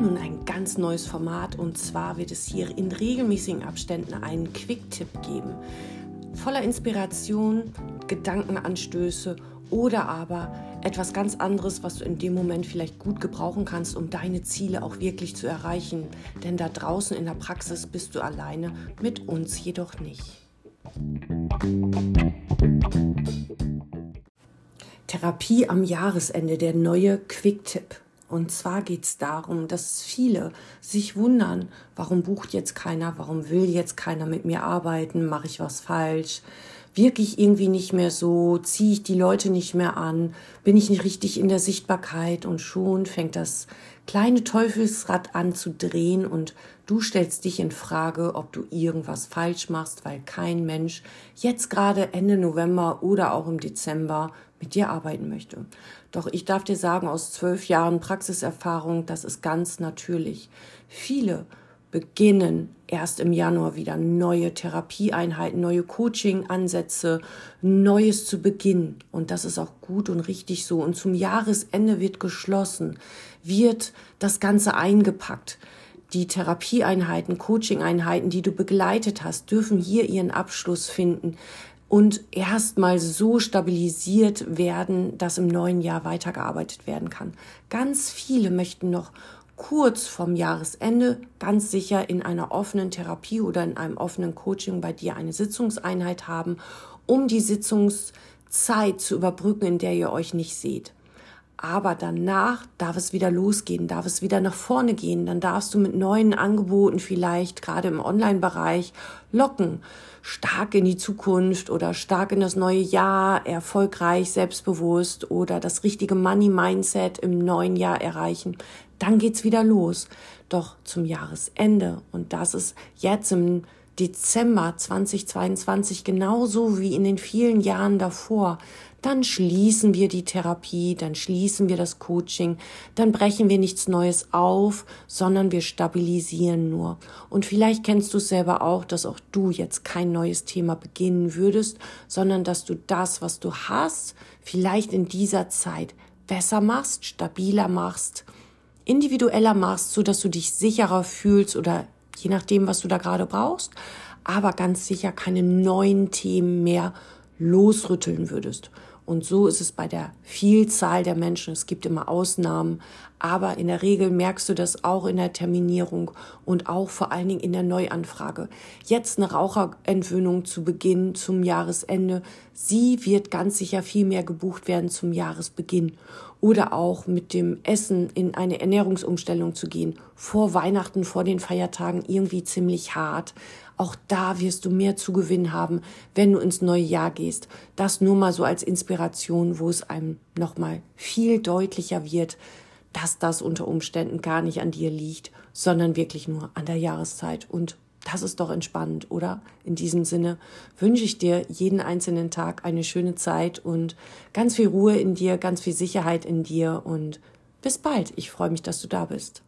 nun ein ganz neues Format und zwar wird es hier in regelmäßigen Abständen einen Quick-Tipp geben. Voller Inspiration, Gedankenanstöße oder aber etwas ganz anderes, was du in dem Moment vielleicht gut gebrauchen kannst, um deine Ziele auch wirklich zu erreichen. Denn da draußen in der Praxis bist du alleine, mit uns jedoch nicht. Therapie am Jahresende, der neue Quick-Tipp. Und zwar geht es darum, dass viele sich wundern, warum bucht jetzt keiner, warum will jetzt keiner mit mir arbeiten, mache ich was falsch, wirke ich irgendwie nicht mehr so, ziehe ich die Leute nicht mehr an, bin ich nicht richtig in der Sichtbarkeit und schon fängt das kleine Teufelsrad an zu drehen und du stellst dich in Frage, ob du irgendwas falsch machst, weil kein Mensch jetzt gerade Ende November oder auch im Dezember mit dir arbeiten möchte. Doch ich darf dir sagen, aus zwölf Jahren Praxiserfahrung, das ist ganz natürlich. Viele beginnen erst im Januar wieder neue Therapieeinheiten, neue Coaching-Ansätze, Neues zu beginnen. Und das ist auch gut und richtig so. Und zum Jahresende wird geschlossen, wird das Ganze eingepackt. Die Therapieeinheiten, Coaching-Einheiten, die du begleitet hast, dürfen hier ihren Abschluss finden und erstmal so stabilisiert werden, dass im neuen Jahr weitergearbeitet werden kann. Ganz viele möchten noch kurz vorm Jahresende ganz sicher in einer offenen Therapie oder in einem offenen Coaching bei dir eine Sitzungseinheit haben, um die Sitzungszeit zu überbrücken, in der ihr euch nicht seht. Aber danach darf es wieder losgehen, darf es wieder nach vorne gehen. Dann darfst du mit neuen Angeboten vielleicht gerade im Online-Bereich locken. Stark in die Zukunft oder stark in das neue Jahr, erfolgreich, selbstbewusst oder das richtige Money-Mindset im neuen Jahr erreichen. Dann geht's wieder los. Doch zum Jahresende, und das ist jetzt im Dezember 2022 genauso wie in den vielen Jahren davor, dann schließen wir die Therapie, dann schließen wir das Coaching, dann brechen wir nichts Neues auf, sondern wir stabilisieren nur. Und vielleicht kennst du es selber auch, dass auch du jetzt kein neues Thema beginnen würdest, sondern dass du das, was du hast, vielleicht in dieser Zeit besser machst, stabiler machst, individueller machst, so dass du dich sicherer fühlst oder je nachdem, was du da gerade brauchst, aber ganz sicher keine neuen Themen mehr losrütteln würdest. Und so ist es bei der Vielzahl der Menschen. Es gibt immer Ausnahmen, aber in der Regel merkst du das auch in der Terminierung und auch vor allen Dingen in der Neuanfrage. Jetzt eine Raucherentwöhnung zu Beginn zum Jahresende, sie wird ganz sicher viel mehr gebucht werden zum Jahresbeginn. Oder auch mit dem Essen in eine Ernährungsumstellung zu gehen. Vor Weihnachten, vor den Feiertagen irgendwie ziemlich hart. Auch da wirst du mehr Zugewinn haben, wenn du ins neue Jahr gehst. Das nur mal so als Inspiration, wo es einem nochmal viel deutlicher wird, dass das unter Umständen gar nicht an dir liegt, sondern wirklich nur an der Jahreszeit. Und das ist doch entspannend, oder? In diesem Sinne wünsche ich dir jeden einzelnen Tag eine schöne Zeit und ganz viel Ruhe in dir, ganz viel Sicherheit in dir und bis bald. Ich freue mich, dass du da bist.